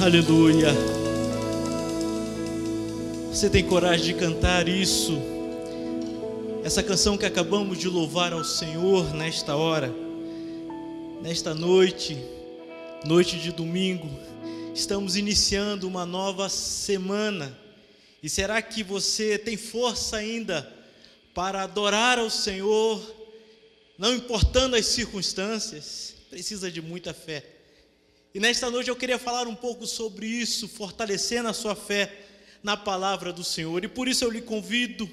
Aleluia. Você tem coragem de cantar isso? Essa canção que acabamos de louvar ao Senhor nesta hora, nesta noite, noite de domingo, estamos iniciando uma nova semana. E será que você tem força ainda para adorar ao Senhor, não importando as circunstâncias? Precisa de muita fé. E nesta noite eu queria falar um pouco sobre isso, fortalecendo a sua fé na palavra do Senhor. E por isso eu lhe convido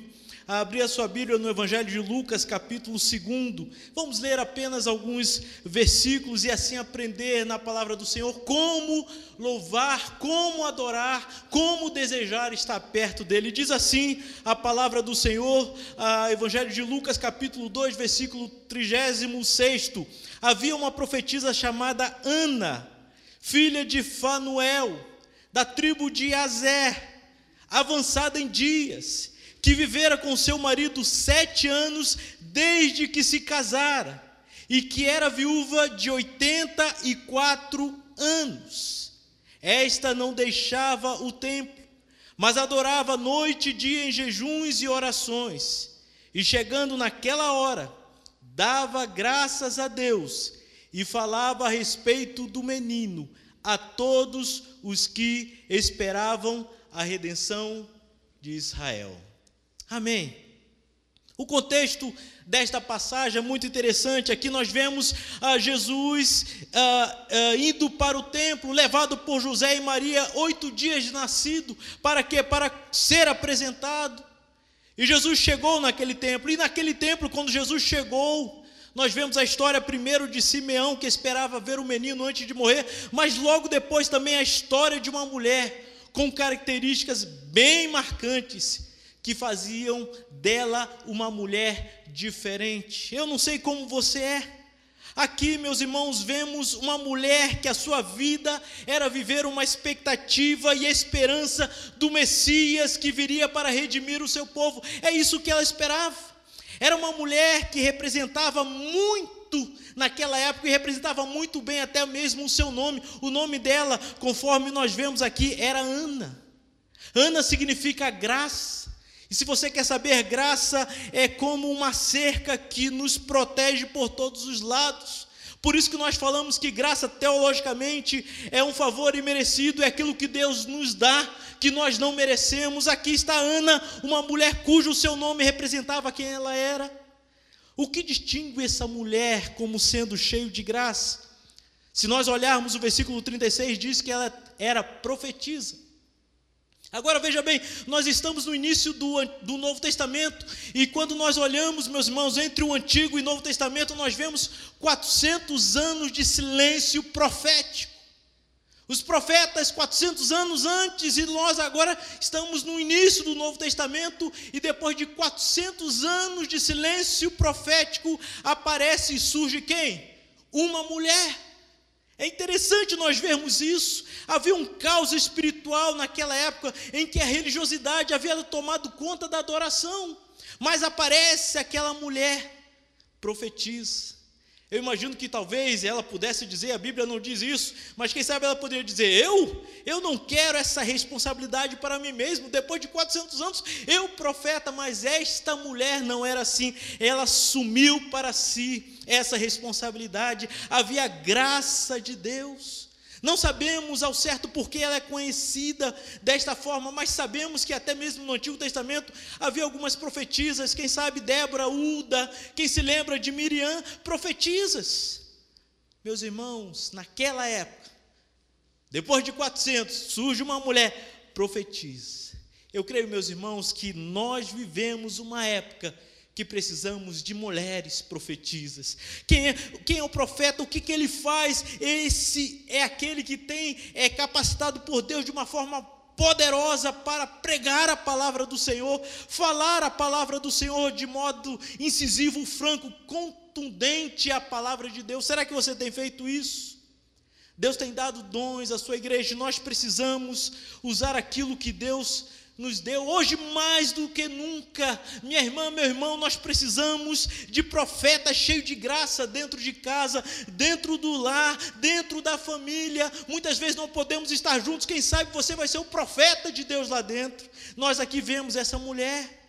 a abrir a sua Bíblia no Evangelho de Lucas, capítulo 2. Vamos ler apenas alguns versículos e assim aprender na palavra do Senhor como louvar, como adorar, como desejar estar perto dele. Diz assim a palavra do Senhor, a Evangelho de Lucas, capítulo 2, versículo 36. Havia uma profetisa chamada Ana filha de Fanuel, da tribo de Azer, avançada em dias, que vivera com seu marido sete anos desde que se casara, e que era viúva de oitenta e quatro anos. Esta não deixava o templo, mas adorava noite e dia em jejuns e orações, e chegando naquela hora, dava graças a Deus e falava a respeito do menino a todos os que esperavam a redenção de Israel. Amém. O contexto desta passagem é muito interessante. Aqui nós vemos ah, Jesus ah, ah, indo para o templo, levado por José e Maria, oito dias de nascido, para quê? Para ser apresentado. E Jesus chegou naquele templo, e naquele templo, quando Jesus chegou, nós vemos a história primeiro de Simeão, que esperava ver o menino antes de morrer, mas logo depois também a história de uma mulher com características bem marcantes, que faziam dela uma mulher diferente. Eu não sei como você é. Aqui, meus irmãos, vemos uma mulher que a sua vida era viver uma expectativa e esperança do Messias que viria para redimir o seu povo. É isso que ela esperava. Era uma mulher que representava muito naquela época e representava muito bem até mesmo o seu nome. O nome dela, conforme nós vemos aqui, era Ana. Ana significa graça. E se você quer saber, graça é como uma cerca que nos protege por todos os lados. Por isso que nós falamos que graça teologicamente é um favor imerecido, é aquilo que Deus nos dá, que nós não merecemos. Aqui está Ana, uma mulher cujo seu nome representava quem ela era. O que distingue essa mulher como sendo cheio de graça? Se nós olharmos o versículo 36, diz que ela era profetisa. Agora veja bem, nós estamos no início do, do Novo Testamento, e quando nós olhamos, meus irmãos, entre o Antigo e o Novo Testamento, nós vemos 400 anos de silêncio profético. Os profetas, 400 anos antes, e nós agora estamos no início do Novo Testamento, e depois de 400 anos de silêncio profético, aparece e surge quem? Uma mulher. É interessante nós vermos isso. Havia um caos espiritual naquela época em que a religiosidade havia tomado conta da adoração. Mas aparece aquela mulher, profetiza. Eu imagino que talvez ela pudesse dizer, a Bíblia não diz isso, mas quem sabe ela poderia dizer: Eu? Eu não quero essa responsabilidade para mim mesmo. Depois de 400 anos, eu profeta, mas esta mulher não era assim. Ela assumiu para si essa responsabilidade. Havia graça de Deus. Não sabemos ao certo por que ela é conhecida desta forma, mas sabemos que até mesmo no Antigo Testamento havia algumas profetisas, quem sabe Débora, Uda, quem se lembra de Miriam, profetisas. Meus irmãos, naquela época, depois de 400, surge uma mulher profetiza. Eu creio, meus irmãos, que nós vivemos uma época que precisamos de mulheres profetizas. Quem é, quem é o profeta? O que, que ele faz? Esse é aquele que tem é capacitado por Deus de uma forma poderosa para pregar a palavra do Senhor, falar a palavra do Senhor de modo incisivo, franco, contundente a palavra de Deus. Será que você tem feito isso? Deus tem dado dons à sua igreja, nós precisamos usar aquilo que Deus nos deu, hoje mais do que nunca, minha irmã, meu irmão, nós precisamos de profetas cheios de graça dentro de casa, dentro do lar, dentro da família. Muitas vezes não podemos estar juntos, quem sabe você vai ser o profeta de Deus lá dentro. Nós aqui vemos essa mulher.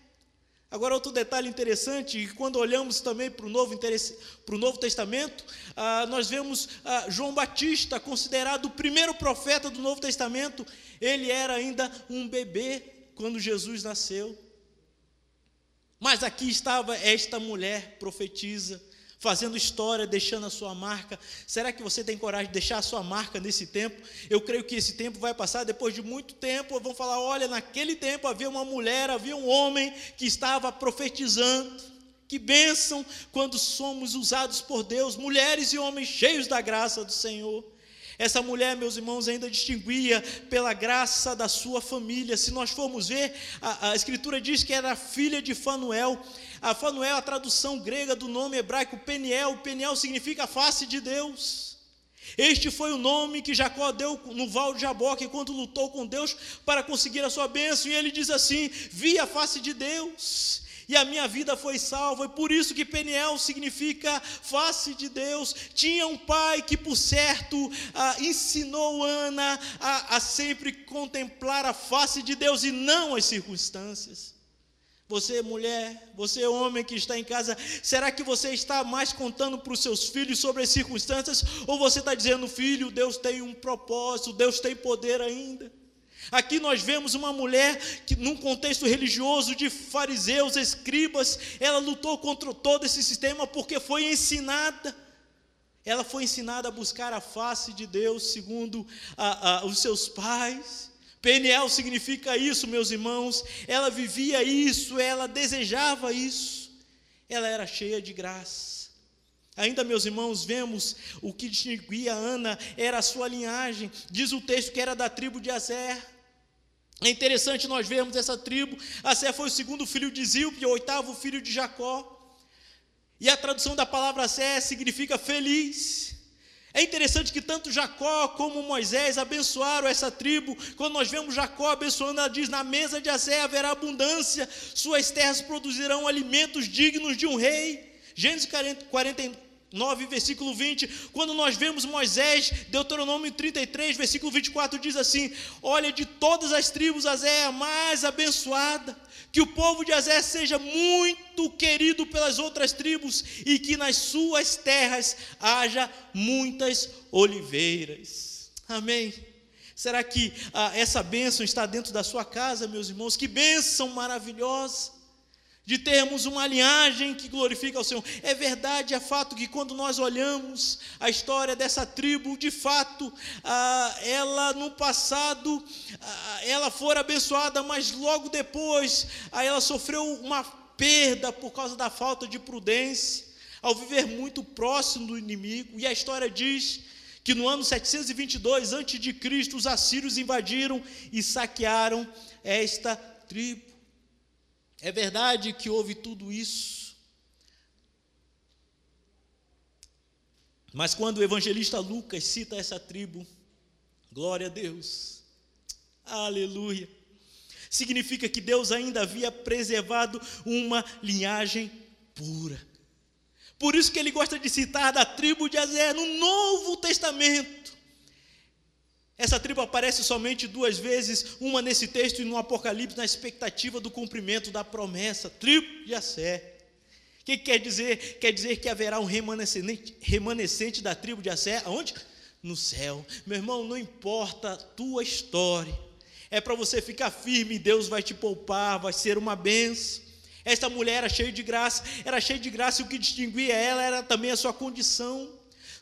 Agora, outro detalhe interessante, quando olhamos também para o Novo, para o Novo Testamento, ah, nós vemos ah, João Batista, considerado o primeiro profeta do Novo Testamento, ele era ainda um bebê quando Jesus nasceu. Mas aqui estava esta mulher profetisa, fazendo história, deixando a sua marca. Será que você tem coragem de deixar a sua marca nesse tempo? Eu creio que esse tempo vai passar depois de muito tempo. Vão falar: olha, naquele tempo havia uma mulher, havia um homem que estava profetizando. Que bênção quando somos usados por Deus, mulheres e homens cheios da graça do Senhor. Essa mulher, meus irmãos, ainda distinguia pela graça da sua família. Se nós formos ver, a, a Escritura diz que era filha de Fanuel. A Fanuel a tradução grega do nome hebraico Peniel. Peniel significa face de Deus. Este foi o nome que Jacó deu no val de Jaboque quando lutou com Deus para conseguir a sua bênção. E ele diz assim: Vi a face de Deus e a minha vida foi salva, e por isso que Peniel significa face de Deus. Tinha um pai que, por certo, ah, ensinou Ana a, a sempre contemplar a face de Deus e não as circunstâncias. Você, mulher, você, homem que está em casa, será que você está mais contando para os seus filhos sobre as circunstâncias? Ou você está dizendo, filho, Deus tem um propósito, Deus tem poder ainda? Aqui nós vemos uma mulher que, num contexto religioso de fariseus, escribas, ela lutou contra todo esse sistema porque foi ensinada. Ela foi ensinada a buscar a face de Deus segundo a, a, os seus pais. Peniel significa isso, meus irmãos. Ela vivia isso, ela desejava isso. Ela era cheia de graça. Ainda, meus irmãos, vemos o que distinguia Ana era a sua linhagem. Diz o texto que era da tribo de Azer. É interessante nós vermos essa tribo. Assé foi o segundo filho de Zilpe, o oitavo filho de Jacó. E a tradução da palavra Assé significa feliz. É interessante que tanto Jacó como Moisés abençoaram essa tribo. Quando nós vemos Jacó abençoando, ela diz: Na mesa de Assé haverá abundância, suas terras produzirão alimentos dignos de um rei. Gênesis 40, 9, versículo 20, quando nós vemos Moisés, Deuteronômio 33, versículo 24, diz assim: Olha, de todas as tribos, Azé é a mais abençoada, que o povo de Azé seja muito querido pelas outras tribos, e que nas suas terras haja muitas oliveiras. Amém. Será que ah, essa bênção está dentro da sua casa, meus irmãos? Que bênção maravilhosa! De termos uma linhagem que glorifica ao Senhor. É verdade, é fato que quando nós olhamos a história dessa tribo, de fato, ah, ela no passado, ah, ela foi abençoada, mas logo depois, ah, ela sofreu uma perda por causa da falta de prudência, ao viver muito próximo do inimigo. E a história diz que no ano 722 a.C., os assírios invadiram e saquearam esta tribo. É verdade que houve tudo isso. Mas quando o evangelista Lucas cita essa tribo, glória a Deus, aleluia, significa que Deus ainda havia preservado uma linhagem pura. Por isso que ele gosta de citar da tribo de Azé no Novo Testamento. Essa tribo aparece somente duas vezes, uma nesse texto e no Apocalipse, na expectativa do cumprimento da promessa. Tribo de Assé. O que quer dizer? Quer dizer que haverá um remanescente, remanescente da tribo de Assé, aonde? No céu. Meu irmão, não importa a tua história, é para você ficar firme, Deus vai te poupar, vai ser uma benção. Esta mulher era cheia de graça, era cheia de graça, e o que distinguia ela era também a sua condição.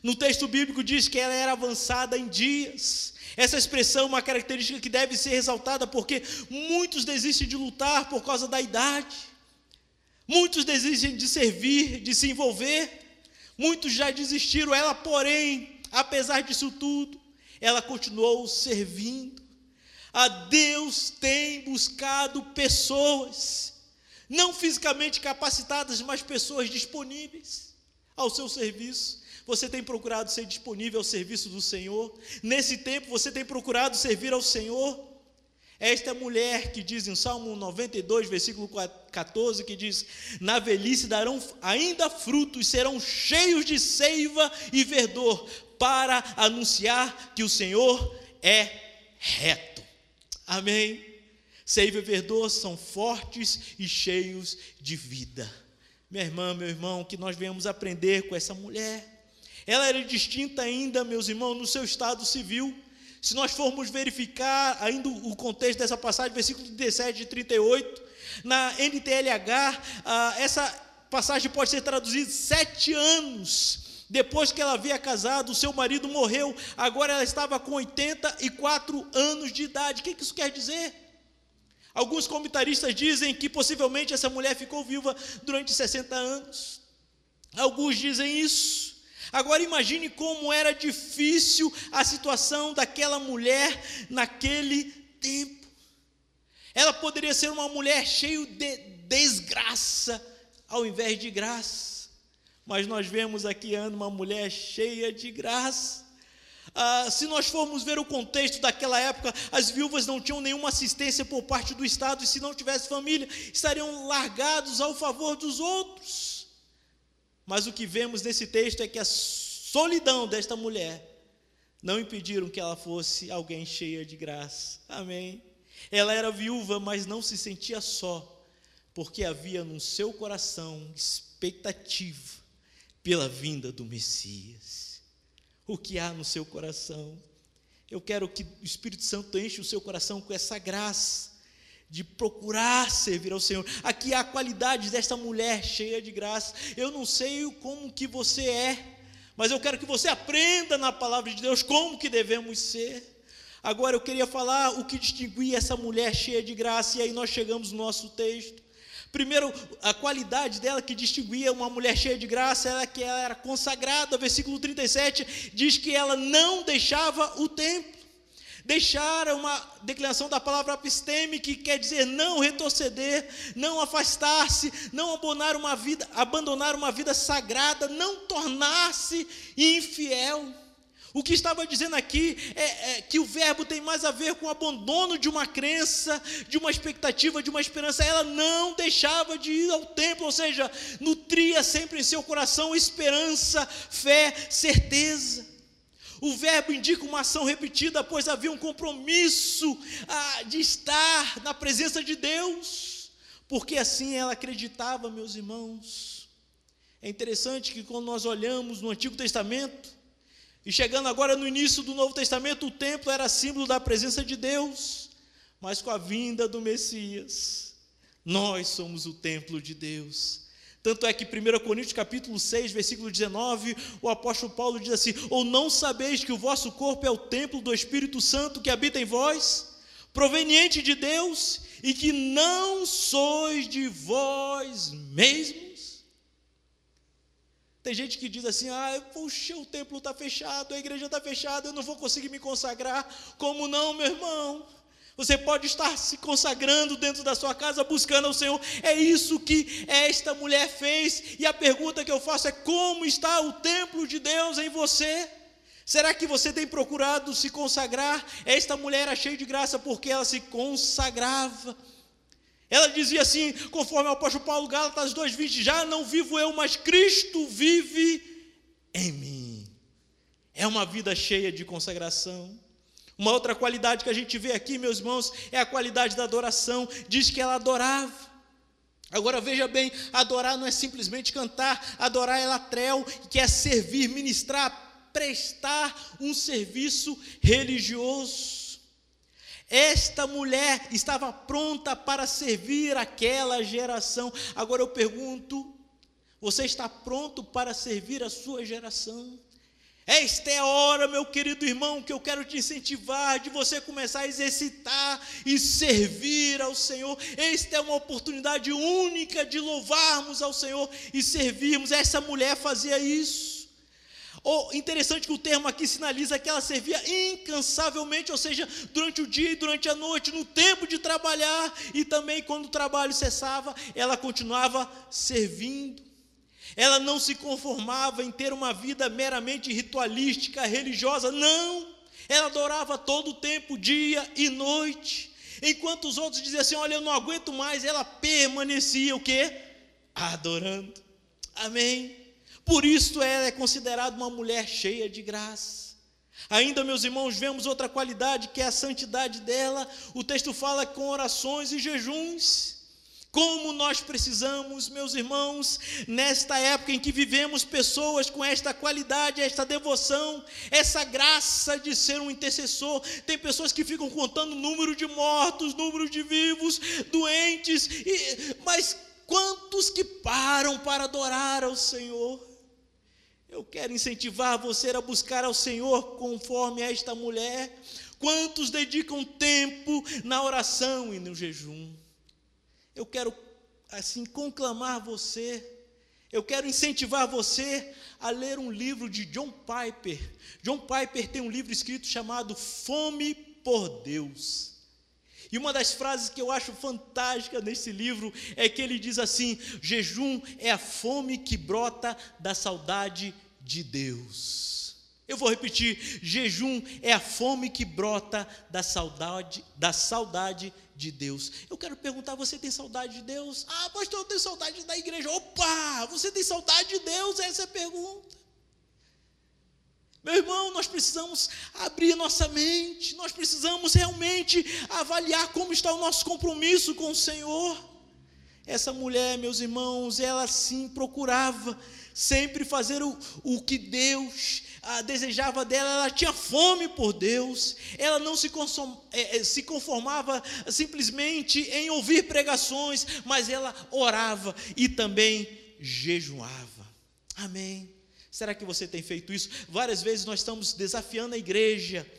No texto bíblico diz que ela era avançada em dias. Essa expressão é uma característica que deve ser ressaltada porque muitos desistem de lutar por causa da idade, muitos desistem de servir, de se envolver, muitos já desistiram. Ela, porém, apesar disso tudo, ela continuou servindo. A Deus tem buscado pessoas, não fisicamente capacitadas, mas pessoas disponíveis ao seu serviço. Você tem procurado ser disponível ao serviço do Senhor? Nesse tempo, você tem procurado servir ao Senhor? esta mulher que diz em Salmo 92, versículo 14, que diz: Na velhice darão ainda frutos, serão cheios de seiva e verdor, para anunciar que o Senhor é reto. Amém. Seiva e verdor são fortes e cheios de vida. Minha irmã, meu irmão, que nós venhamos aprender com essa mulher. Ela era distinta ainda, meus irmãos, no seu estado civil. Se nós formos verificar ainda o contexto dessa passagem, versículo 17 e 38, na NTLH, ah, essa passagem pode ser traduzida sete anos depois que ela havia casado, o seu marido morreu, agora ela estava com 84 anos de idade. O que isso quer dizer? Alguns comentaristas dizem que possivelmente essa mulher ficou viva durante 60 anos. Alguns dizem isso. Agora imagine como era difícil a situação daquela mulher naquele tempo. Ela poderia ser uma mulher cheia de desgraça ao invés de graça. Mas nós vemos aqui Ana uma mulher cheia de graça. Ah, se nós formos ver o contexto daquela época, as viúvas não tinham nenhuma assistência por parte do Estado, e se não tivesse família, estariam largados ao favor dos outros. Mas o que vemos nesse texto é que a solidão desta mulher não impediram que ela fosse alguém cheia de graça. Amém. Ela era viúva, mas não se sentia só, porque havia no seu coração expectativa pela vinda do Messias. O que há no seu coração? Eu quero que o Espírito Santo enche o seu coração com essa graça de procurar servir ao Senhor. Aqui há a qualidade desta mulher cheia de graça. Eu não sei como que você é, mas eu quero que você aprenda na palavra de Deus como que devemos ser. Agora eu queria falar o que distinguia essa mulher cheia de graça, e aí nós chegamos no nosso texto. Primeiro, a qualidade dela que distinguia uma mulher cheia de graça era que ela era consagrada. Versículo 37 diz que ela não deixava o templo deixar uma declaração da palavra episteme, que quer dizer não retroceder, não afastar-se, não abandonar uma vida, abandonar uma vida sagrada, não tornar-se infiel. O que estava dizendo aqui é, é, que o verbo tem mais a ver com o abandono de uma crença, de uma expectativa, de uma esperança. Ela não deixava de ir ao templo, ou seja, nutria sempre em seu coração esperança, fé, certeza. O verbo indica uma ação repetida, pois havia um compromisso ah, de estar na presença de Deus, porque assim ela acreditava, meus irmãos. É interessante que quando nós olhamos no Antigo Testamento, e chegando agora no início do Novo Testamento, o templo era símbolo da presença de Deus, mas com a vinda do Messias, nós somos o templo de Deus. Tanto é que 1 Coríntios capítulo 6, versículo 19, o apóstolo Paulo diz assim: "Ou não sabeis que o vosso corpo é o templo do Espírito Santo que habita em vós, proveniente de Deus, e que não sois de vós mesmos?" Tem gente que diz assim: "Ah, puxa, o templo está fechado, a igreja está fechada, eu não vou conseguir me consagrar". Como não, meu irmão? Você pode estar se consagrando dentro da sua casa, buscando ao Senhor. É isso que esta mulher fez. E a pergunta que eu faço é: como está o templo de Deus em você? Será que você tem procurado se consagrar? Esta mulher era cheia de graça porque ela se consagrava. Ela dizia assim, conforme o apóstolo Paulo Gálatas 2:20, já não vivo eu, mas Cristo vive em mim. É uma vida cheia de consagração. Uma outra qualidade que a gente vê aqui, meus irmãos, é a qualidade da adoração. Diz que ela adorava. Agora veja bem, adorar não é simplesmente cantar, adorar é latrel, que é servir, ministrar, prestar um serviço religioso. Esta mulher estava pronta para servir aquela geração. Agora eu pergunto: você está pronto para servir a sua geração? Esta é a hora, meu querido irmão, que eu quero te incentivar de você começar a exercitar e servir ao Senhor. Esta é uma oportunidade única de louvarmos ao Senhor e servirmos. Essa mulher fazia isso. Oh, interessante que o termo aqui sinaliza que ela servia incansavelmente, ou seja, durante o dia e durante a noite, no tempo de trabalhar e também quando o trabalho cessava, ela continuava servindo. Ela não se conformava em ter uma vida meramente ritualística, religiosa, não. Ela adorava todo o tempo, dia e noite. Enquanto os outros diziam assim: Olha, eu não aguento mais, ela permanecia o quê? Adorando. Amém. Por isso ela é considerada uma mulher cheia de graça. Ainda, meus irmãos, vemos outra qualidade que é a santidade dela. O texto fala com orações e jejuns. Como nós precisamos, meus irmãos, nesta época em que vivemos pessoas com esta qualidade, esta devoção, essa graça de ser um intercessor. Tem pessoas que ficam contando número de mortos, número de vivos, doentes, e, mas quantos que param para adorar ao Senhor? Eu quero incentivar você a buscar ao Senhor conforme esta mulher. Quantos dedicam tempo na oração e no jejum? Eu quero assim conclamar você, eu quero incentivar você a ler um livro de John Piper. John Piper tem um livro escrito chamado Fome por Deus. E uma das frases que eu acho fantástica nesse livro é que ele diz assim: jejum é a fome que brota da saudade de Deus. Eu vou repetir: jejum é a fome que brota da saudade, da saudade de Deus. Eu quero perguntar: você tem saudade de Deus? Ah, pastor, eu tenho saudade da igreja. Opa, você tem saudade de Deus? Essa é a pergunta. Meu irmão, nós precisamos abrir nossa mente, nós precisamos realmente avaliar como está o nosso compromisso com o Senhor. Essa mulher, meus irmãos, ela sim procurava sempre fazer o, o que Deus ah, desejava dela, ela tinha fome por Deus, ela não se, consom, é, se conformava simplesmente em ouvir pregações, mas ela orava e também jejuava. Amém. Será que você tem feito isso? Várias vezes nós estamos desafiando a igreja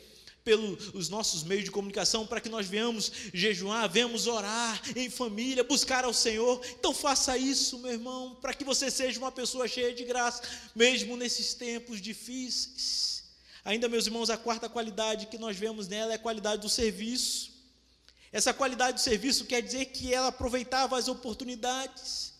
pelos nossos meios de comunicação para que nós venhamos jejuar, venhamos orar em família, buscar ao Senhor. Então faça isso, meu irmão, para que você seja uma pessoa cheia de graça, mesmo nesses tempos difíceis. Ainda, meus irmãos, a quarta qualidade que nós vemos nela é a qualidade do serviço. Essa qualidade do serviço quer dizer que ela aproveitava as oportunidades.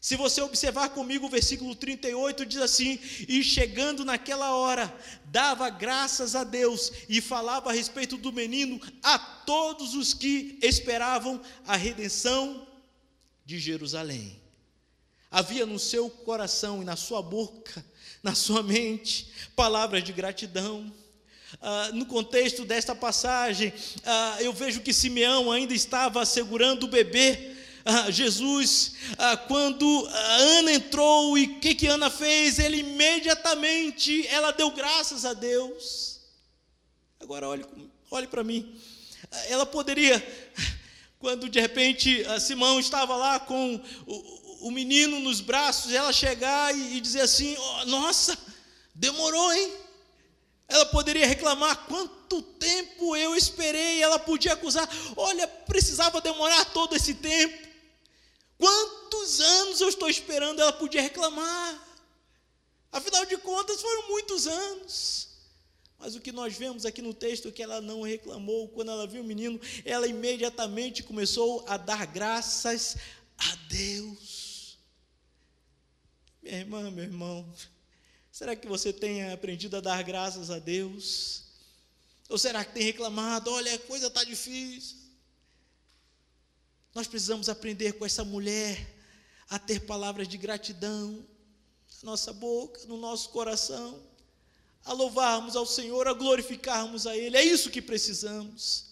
Se você observar comigo o versículo 38, diz assim: E chegando naquela hora, dava graças a Deus e falava a respeito do menino a todos os que esperavam a redenção de Jerusalém. Havia no seu coração e na sua boca, na sua mente, palavras de gratidão. Ah, no contexto desta passagem, ah, eu vejo que Simeão ainda estava segurando o bebê ah, Jesus, ah, quando Ana entrou e o que, que Ana fez? Ele imediatamente, ela deu graças a Deus. Agora olhe, olhe para mim. Ela poderia, quando de repente Simão estava lá com o, o menino nos braços, ela chegar e, e dizer assim: oh, Nossa, demorou, hein? Ela poderia reclamar quanto tempo eu esperei. Ela podia acusar: Olha, precisava demorar todo esse tempo. Quantos anos eu estou esperando? Ela podia reclamar. Afinal de contas, foram muitos anos. Mas o que nós vemos aqui no texto é que ela não reclamou. Quando ela viu o menino, ela imediatamente começou a dar graças a Deus. Minha irmã, meu irmão, será que você tem aprendido a dar graças a Deus? Ou será que tem reclamado? Olha, a coisa está difícil. Nós precisamos aprender com essa mulher a ter palavras de gratidão na nossa boca, no nosso coração, a louvarmos ao Senhor, a glorificarmos a Ele. É isso que precisamos.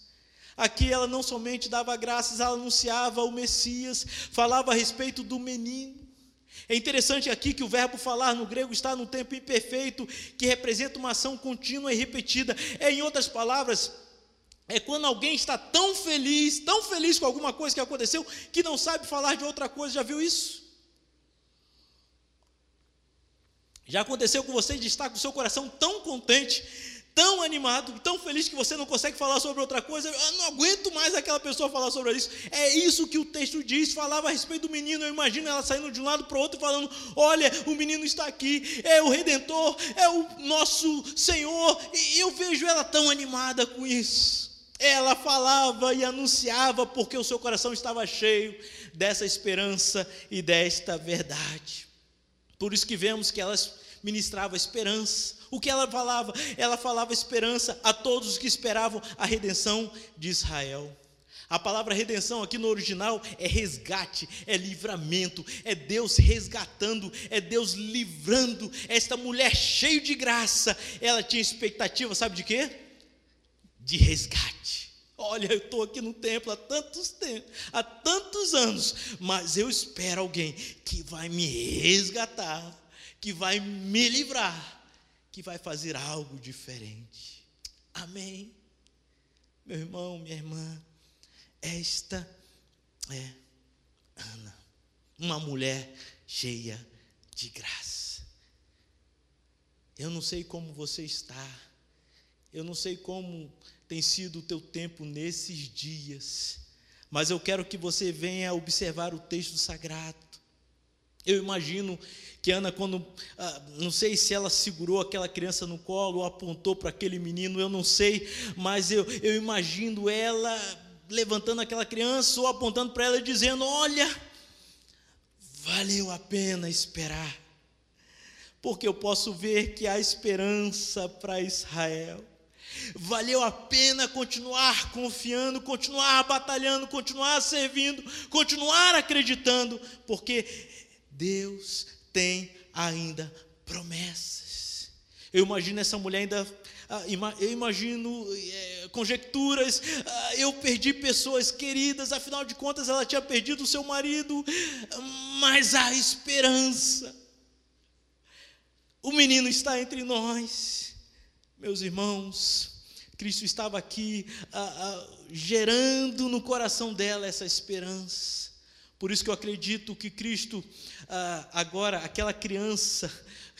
Aqui ela não somente dava graças, ela anunciava o Messias, falava a respeito do menino. É interessante aqui que o verbo falar no grego está no tempo imperfeito, que representa uma ação contínua e repetida. É, em outras palavras, é quando alguém está tão feliz, tão feliz com alguma coisa que aconteceu, que não sabe falar de outra coisa. Já viu isso? Já aconteceu com você de estar com o seu coração tão contente, tão animado, tão feliz que você não consegue falar sobre outra coisa? Eu não aguento mais aquela pessoa falar sobre isso. É isso que o texto diz. Falava a respeito do menino. Eu imagino ela saindo de um lado para o outro falando: Olha, o menino está aqui, é o redentor, é o nosso Senhor. E eu vejo ela tão animada com isso. Ela falava e anunciava porque o seu coração estava cheio dessa esperança e desta verdade. Por isso que vemos que ela ministrava esperança. O que ela falava? Ela falava esperança a todos os que esperavam a redenção de Israel. A palavra redenção aqui no original é resgate, é livramento, é Deus resgatando, é Deus livrando esta mulher cheia de graça. Ela tinha expectativa, sabe de quê? De resgate. Olha, eu estou aqui no templo há tantos tempos, há tantos anos, mas eu espero alguém que vai me resgatar, que vai me livrar, que vai fazer algo diferente. Amém. Meu irmão, minha irmã, esta é Ana, uma mulher cheia de graça. Eu não sei como você está, eu não sei como tem sido o teu tempo nesses dias, mas eu quero que você venha observar o texto sagrado. Eu imagino que Ana, quando, ah, não sei se ela segurou aquela criança no colo ou apontou para aquele menino, eu não sei, mas eu, eu imagino ela levantando aquela criança ou apontando para ela e dizendo: Olha, valeu a pena esperar, porque eu posso ver que há esperança para Israel. Valeu a pena continuar confiando, continuar batalhando, continuar servindo, continuar acreditando, porque Deus tem ainda promessas. Eu imagino essa mulher ainda ah, eu imagino é, conjecturas, ah, eu perdi pessoas queridas, afinal de contas ela tinha perdido o seu marido, mas há esperança. O menino está entre nós, meus irmãos. Cristo estava aqui ah, gerando no coração dela essa esperança. Por isso que eu acredito que Cristo, agora, aquela criança,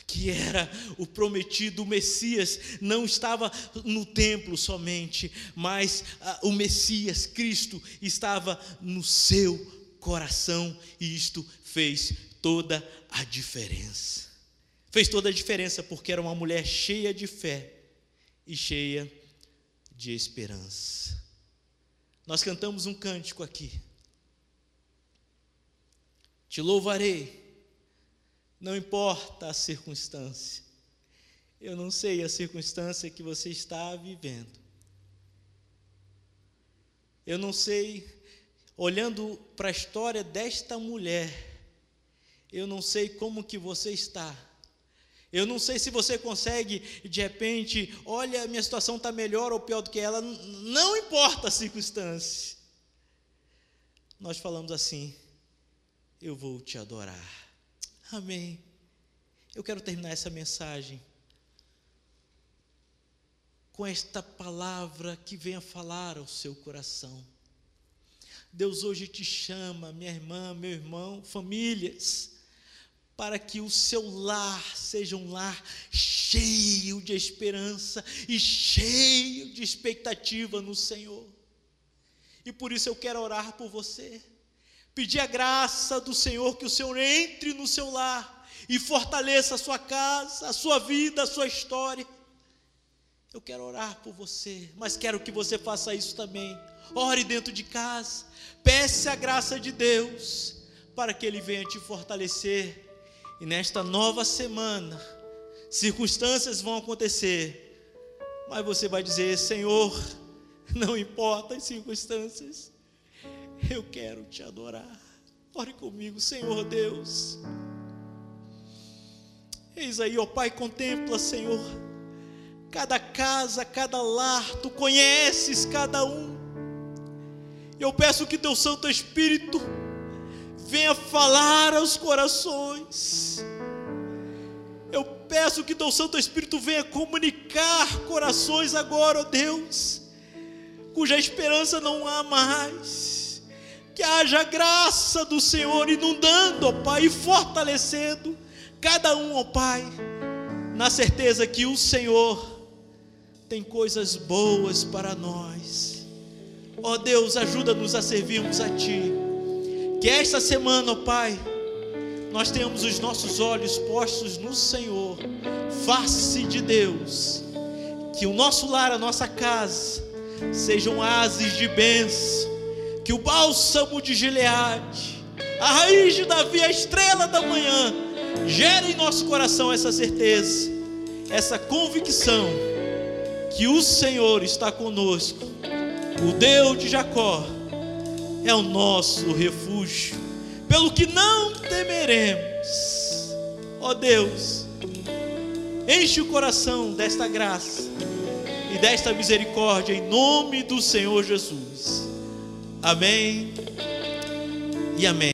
que era o prometido, o Messias, não estava no templo somente, mas ah, o Messias, Cristo, estava no seu coração, e isto fez toda a diferença. Fez toda a diferença porque era uma mulher cheia de fé e cheia de esperança. Nós cantamos um cântico aqui. Te louvarei não importa a circunstância. Eu não sei a circunstância que você está vivendo. Eu não sei, olhando para a história desta mulher, eu não sei como que você está. Eu não sei se você consegue, de repente, olha, minha situação está melhor ou pior do que ela, não importa a circunstância. Nós falamos assim: eu vou te adorar. Amém. Eu quero terminar essa mensagem com esta palavra que venha falar ao seu coração. Deus hoje te chama, minha irmã, meu irmão, famílias, para que o seu lar seja um lar cheio de esperança e cheio de expectativa no Senhor. E por isso eu quero orar por você pedir a graça do Senhor que o Senhor entre no seu lar e fortaleça a sua casa, a sua vida, a sua história. Eu quero orar por você, mas quero que você faça isso também. Ore dentro de casa, peça a graça de Deus para que Ele venha te fortalecer. E nesta nova semana, circunstâncias vão acontecer, mas você vai dizer: Senhor, não importa as circunstâncias, eu quero te adorar. Ore comigo, Senhor Deus. Eis aí, ó Pai, contempla, Senhor, cada casa, cada lar, tu conheces cada um. Eu peço que teu Santo Espírito venha falar aos corações. Eu peço que teu Santo Espírito venha comunicar corações agora, ó Deus, cuja esperança não há mais que haja graça do Senhor inundando, ó Pai, e fortalecendo cada um, ó Pai, na certeza que o Senhor tem coisas boas para nós. Ó Deus, ajuda-nos a servirmos a Ti. Que esta semana, ó Pai, nós tenhamos os nossos olhos postos no Senhor, face de Deus. Que o nosso lar, a nossa casa, sejam ases de bênção que o bálsamo de Gileade, a raiz de Davi, a estrela da manhã, gere em nosso coração essa certeza, essa convicção que o Senhor está conosco, o Deus de Jacó é o nosso refúgio, pelo que não temeremos. Ó Deus, enche o coração desta graça e desta misericórdia em nome do Senhor Jesus. Amém e amém.